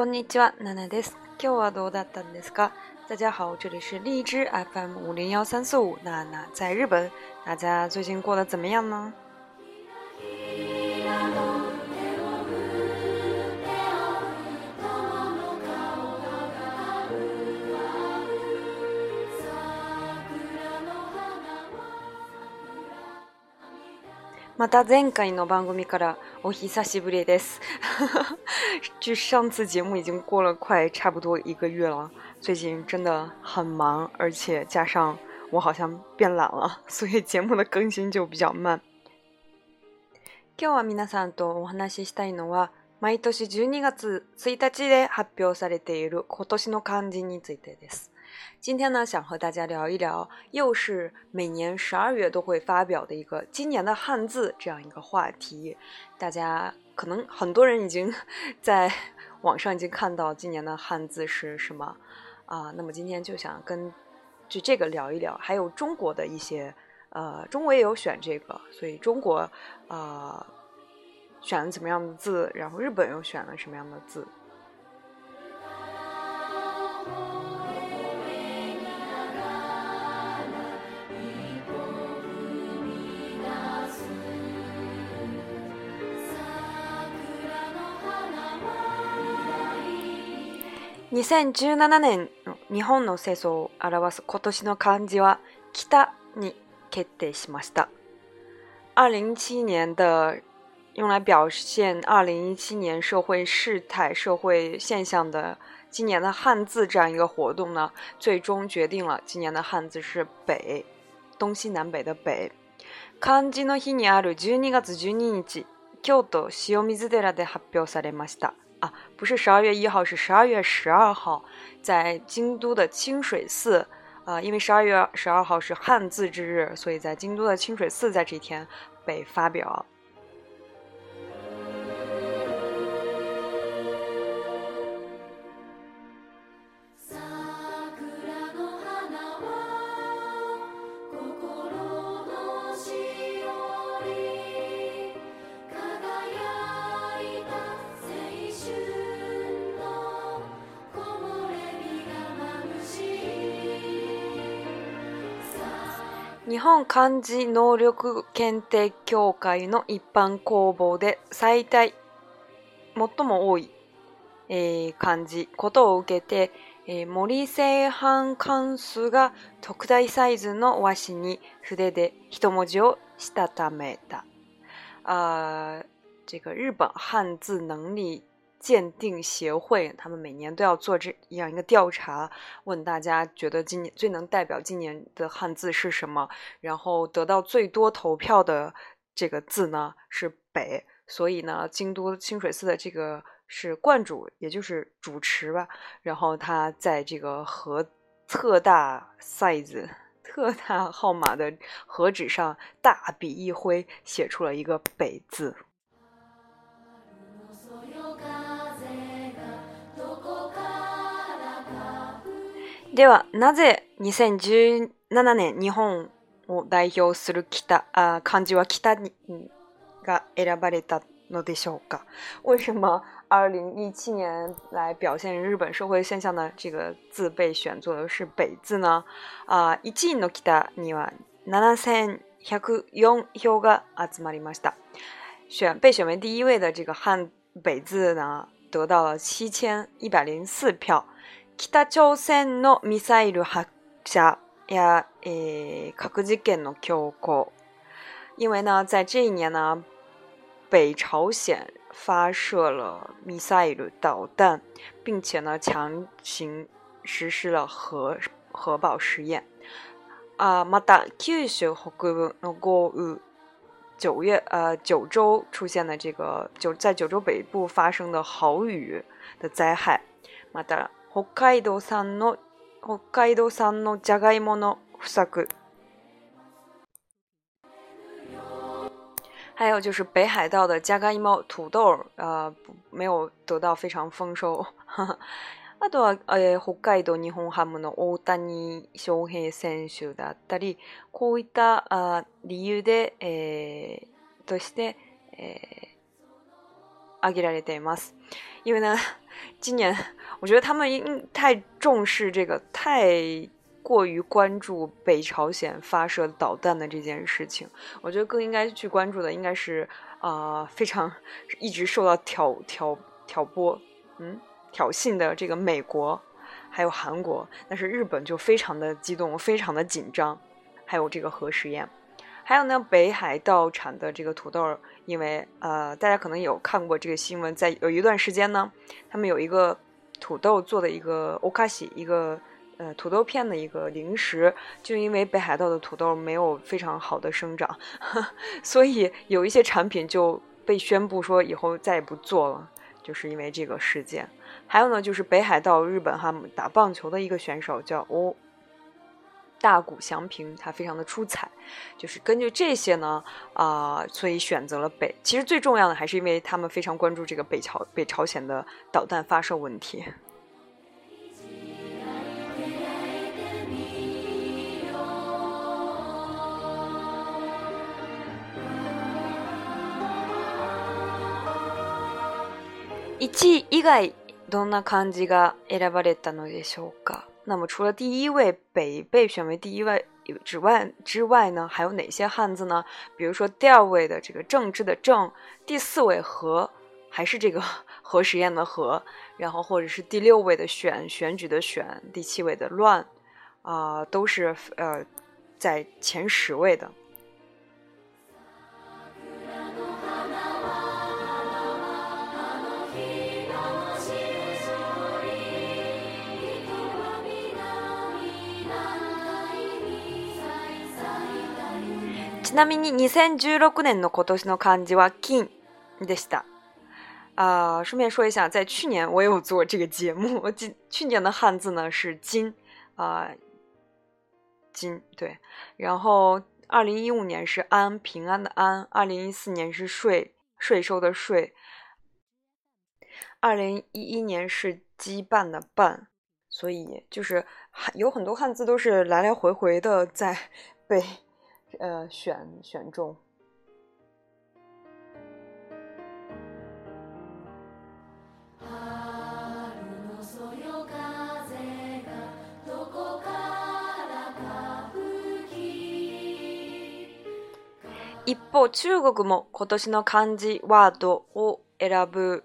こんにちは、ナナです。今日はどうだったんですか？大家好，这里是荔枝 FM 五零幺三四五，ナナ在日本，大家最近过得怎么样呢？また前回の番組からお久しぶりです。就上次节目已经过了快差不多一个月了，最近真的很忙，而且加上我好像变懒了，所以节目的更新就比较慢。今日は皆さんとお話ししたいのは、毎年12月1日で発表されている今年の漢字についてです。今天呢，想和大家聊一聊，又是每年十二月都会发表的一个今年的汉字这样一个话题。大家可能很多人已经 在 网上已经看到今年的汉字是什么啊？那么今天就想跟就这个聊一聊，还有中国的一些呃，中国也有选这个，所以中国呃选了什么样的字，然后日本又选了什么样的字。二零一七年的日本の世相を表す今年的汉字活北”呢。决定了今年的汉字是“北”，东西南北的“北”。汉字の選挙は、十二月日、京都水寺で発表されました。啊，不是十二月一号，是十二月十二号，在京都的清水寺啊，因为十二月十二号是汉字之日，所以在京都的清水寺在这一天被发表。日本漢字能力検定協会の一般公募で最大最も多い、えー、漢字ことを受けて、えー、森製版関数が特大サイズの和紙に筆で一文字をしたためた。あ、这个日本汉字能力鉴定协会，他们每年都要做这样一个调查，问大家觉得今年最能代表今年的汉字是什么？然后得到最多投票的这个字呢是“北”，所以呢，京都清水寺的这个是观主，也就是主持吧。然后他在这个和特大 size、特大号码的和纸上大笔一挥，写出了一个“北”字。では、なぜ2017年日本を代表する北、あ漢字は北にが選ばれたのでしょうか为什么2017年来表现日本社会现象的这个字被选作的是北字呢あ1位の北には7104票が集まりました。选被选为第一位的这个汉北字呢得到了7104票。北朝鮮のミサイル発射や核実験の強行。去年呢，あ、つまりは北朝鲜发射了 m i s s 导弹，并且呢强行实施了核核爆实验。あまた九州北部の豪雨。九月、呃九州出现的这个九在九州北部发生的豪雨的灾害。马达。北海道産の北海道産のじゃがいもの不作。还有就是北海道的加がいも土豆，呃，没有得到非常丰收。あとは、えー、北海道日本ハムの大谷翔平選手だったり、こういったあ理由で、えー、として、えー、阿基拉里德马斯，因为呢，今年我觉得他们太重视这个，太过于关注北朝鲜发射导弹的这件事情。我觉得更应该去关注的，应该是啊，非常一直受到挑挑挑拨、嗯挑衅的这个美国，还有韩国。但是日本就非常的激动，非常的紧张，还有这个核实验。还有呢，北海道产的这个土豆，因为呃，大家可能有看过这个新闻，在有一段时间呢，他们有一个土豆做的一个欧卡西，一个呃土豆片的一个零食，就因为北海道的土豆没有非常好的生长，所以有一些产品就被宣布说以后再也不做了，就是因为这个事件。还有呢，就是北海道日本哈打棒球的一个选手叫欧。大谷翔平他非常的出彩，就是根据这些呢，啊，所以选择了北。其实最重要的还是因为他们非常关注这个北朝北朝鲜的导弹发射问题。一以外，どんな感じが選ばれたのでしょうか？那么除了第一位被被选为第一位之外之外呢，还有哪些汉字呢？比如说第二位的这个政治的政，第四位和，还是这个 核实验的核，然后或者是第六位的选选举的选，第七位的乱，啊，都是呃在前十位的。ちなみに、2016年の今年の漢字は金でした。啊，顺便说一下，在去年我有做这个节目，今去年的汉字呢是金啊，金对。然后二零一五年是安平安的安，二零一四年是税税收的税，二零一一年是羁绊的绊。所以就是有很多汉字都是来来回回的在被。呃选选中。一方、中国も今年の漢字ワードを選ぶ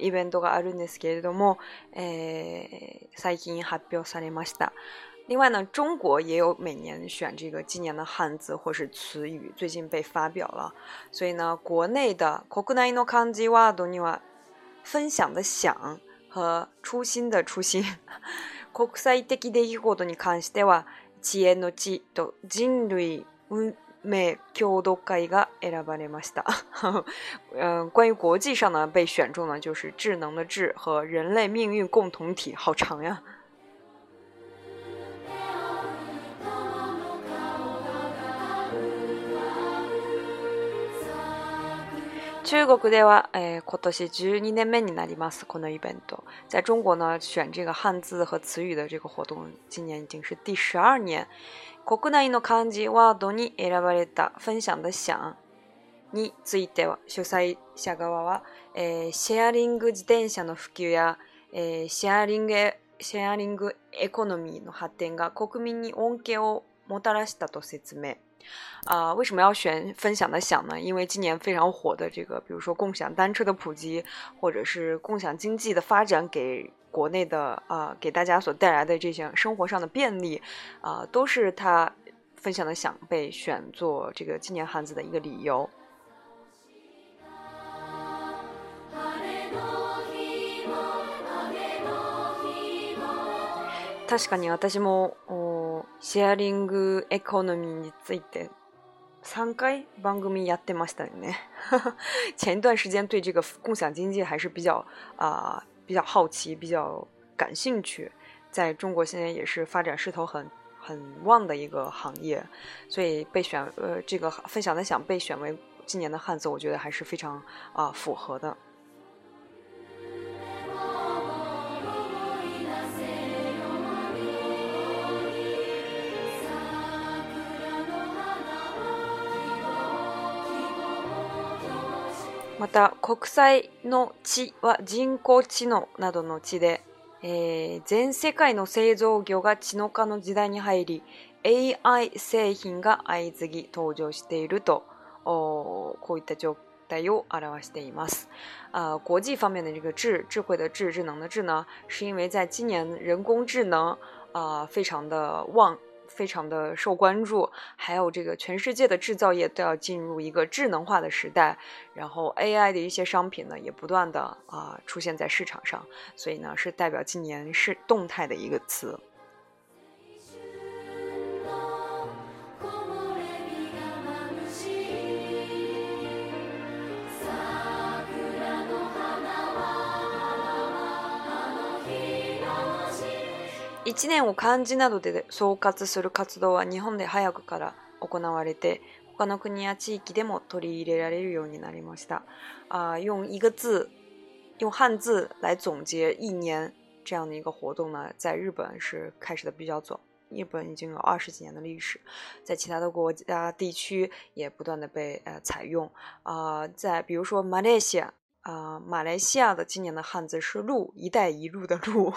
イベントがあるんですけれども、えー、最近発表されました。另外呢，中国也有每年选这个今年的汉字或是词语，最近被发表了。所以呢，国内的“分享的想和“初心的初心”，国際的“国际活动”的“国知と人運命运共同れました。嗯，关于国际上呢被选中呢，就是“智能的智”和“人类命运共同体”，好长呀。中国では、えー、今年12年目になります。このイベント。在中国呢、选这个汉字和词语的这个活动，今年已经是第十二年。国内の漢字ワードに選ばれた分享的享については、主催者側は、えー、シェアリング自転車の普及や、えー、シェアリングシェアリングエコノミーの発展が国民に恩恵を到了西多西子妹，啊，为什么要选“分享”的“享”呢？因为今年非常火的这个，比如说共享单车的普及，或者是共享经济的发展，给国内的啊，给大家所带来的这些生活上的便利，啊，都是他分享”的“享”被选作这个今年汉字的一个理由。確かに私も。sharing economy” について3回番組やってましたね。前段时间对这个共享经济还是比较啊比较好奇、比较感兴趣。在中国现在也是发展势头很很旺的一个行业，所以被选呃这个分享的想被选为今年的汉字，我觉得还是非常啊符合的。また国際の地は人工知能などの地で、えー、全世界の製造業が知能化の時代に入り AI 製品が相次ぎ登場しているとこういった状況を表しています。啊、呃，国际方面的这个智智慧的智智能的智呢，是因为在今年人工智能啊、呃、非常的旺非常的受关注，还有这个全世界的制造业都要进入一个智能化的时代，然后 AI 的一些商品呢也不断的啊出现在市场上，所以呢是代表今年是动态的一个词。1年を漢字などで総括する活動は日本で早くから行われて他の国や地域でも取り入れられるようになりました。あ用一个字，用汉字来总结一年这样的一个活动呢，在日本是开始的比较早。日本已经有二十几年的历史，在其他的国家地区也不断的被呃采用啊、呃，在比如说马来西亚啊，马来西亚的今年的汉字是“路”，“一带一路”的“路”；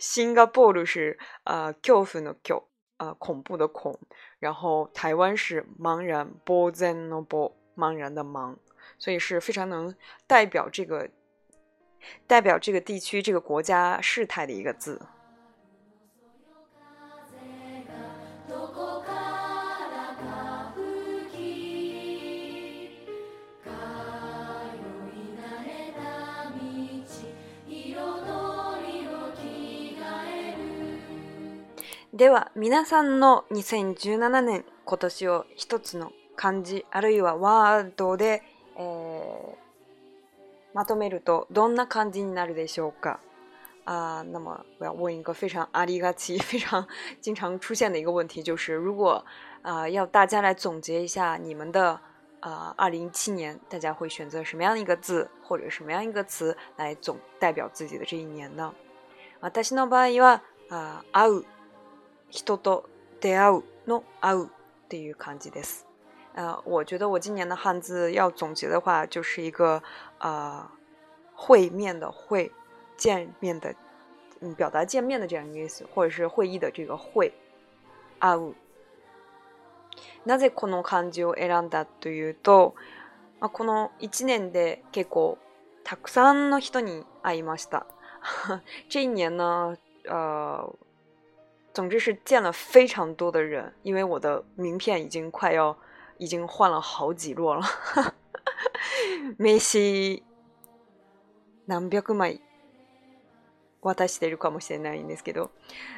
新加坡路是“呃，恐怖”的“恐”；然后台湾是“茫然”，“波塞诺波”茫然的“茫”，所以是非常能代表这个、代表这个地区、这个国家事态的一个字。では皆さんの2017年今年を一つの漢字あるいはワードで、えー、まとめるとどんな感じになるでしょうかあ、呃，那么我要问一个非常ありがち 非常经常出现的一个问题，就是如果啊、呃、要大家来总结一下你们的啊二零一七年，大家会选择什么样一个字或者什么样一个词来总代表自己的这一年呢？私の場合は、あ、会う人と出会うの会うっていう感じです。呃，我觉得我今年的汉字要总结的话，就是一个呃会面的会，见面的，嗯，表达见面的这样一个意思，或者是会议的这个会。う。なぜこの漢字を選んだというと、まあ、この1年で結構たくさんの人に会いました。这一年呢，呃，总之是见了非常多的人，因为我的名片已经快要已经换了好几摞了。名刺何百枚渡しているかもしれないんですけど、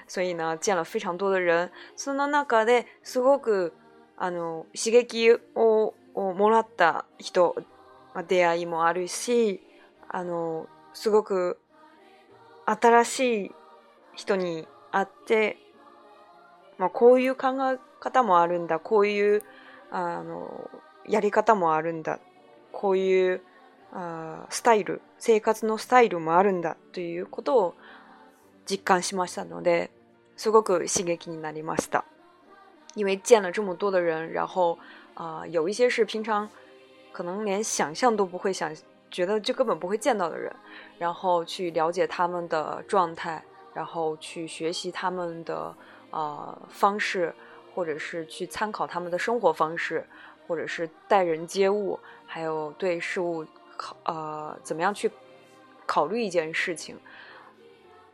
所以呢见了非常多的人，その中ですごくあの刺激ををもらった人、まあ、出会いもあるし、あのすごく新しい人に会ってまあ、こういう考え方もあるんだこういうあのやり方もあるんだこういうあスタイル生活のスタイルもあるんだということを実感しましたのですごく刺激になりました。因为见了这么多的人，然后啊、呃，有一些是平常可能连想象都不会想，觉得就根本不会见到的人，然后去了解他们的状态，然后去学习他们的啊、呃、方式，或者是去参考他们的生活方式，或者是待人接物，还有对事物考呃怎么样去考虑一件事情。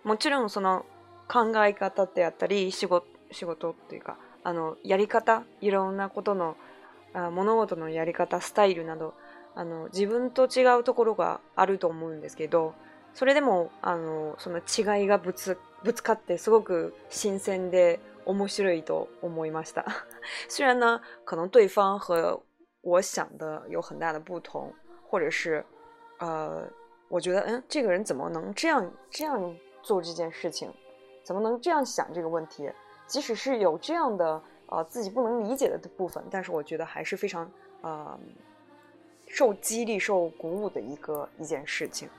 もちろんその考え方であったり仕事仕事っていうかあのやり方いろんなことのあ物事のやり方スタイルなどあの自分と違うところがあると思うんですけどそれでもあのその違いがぶつぶつかってすごく新鮮で面白いと思いました。虽然呢，可能对方和我想的有很大的不同，或者是，呃，我觉得，嗯，这个人怎么能这样这样做这件事情，怎么能这样想这个问题？即使是有这样的呃自己不能理解的部分，但是我觉得还是非常呃受激励、受鼓舞的一个一件事情。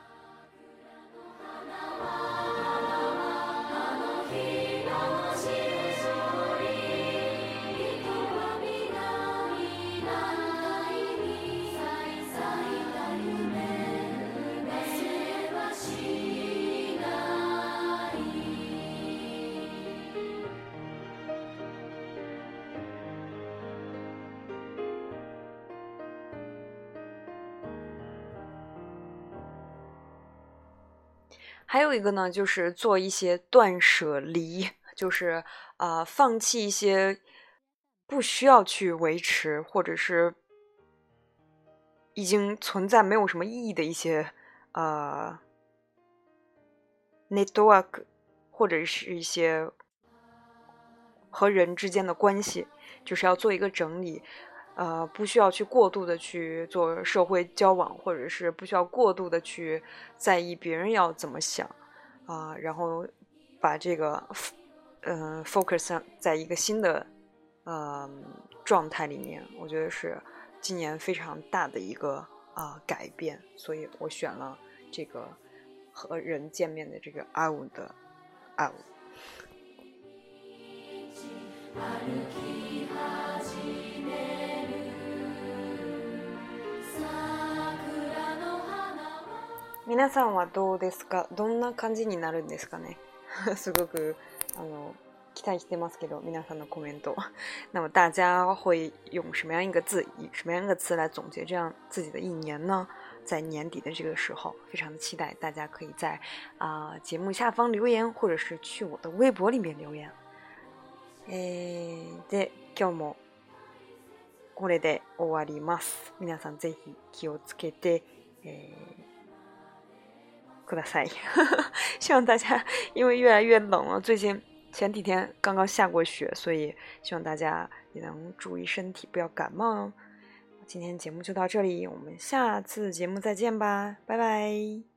还有一个呢，就是做一些断舍离，就是呃，放弃一些不需要去维持，或者是已经存在没有什么意义的一些呃 network，或者是一些和人之间的关系，就是要做一个整理。呃，不需要去过度的去做社会交往，或者是不需要过度的去在意别人要怎么想，啊，然后把这个嗯 focus 在一个新的呃状态里面，我觉得是今年非常大的一个啊改变，所以我选了这个和人见面的这个 I 五的 I 五。皆さんはどうですかどんな感じになるんですかね すごく、あの、期待してますけど、皆さんのコメント。那么大家会用什么样一个字，以什么样一个词来总结这样自己的一年呢？在年底的这个时候，非常的期待大家可以在啊、呃、节目下方留言，或者是去我的微博里面留言。えー、で、今日もこれで終わります。皆さんぜひ気をつけて、えーください。希望大家因为越来越冷了，最近前几天刚刚下过雪，所以希望大家也能注意身体，不要感冒哦。今天节目就到这里，我们下次节目再见吧，拜拜。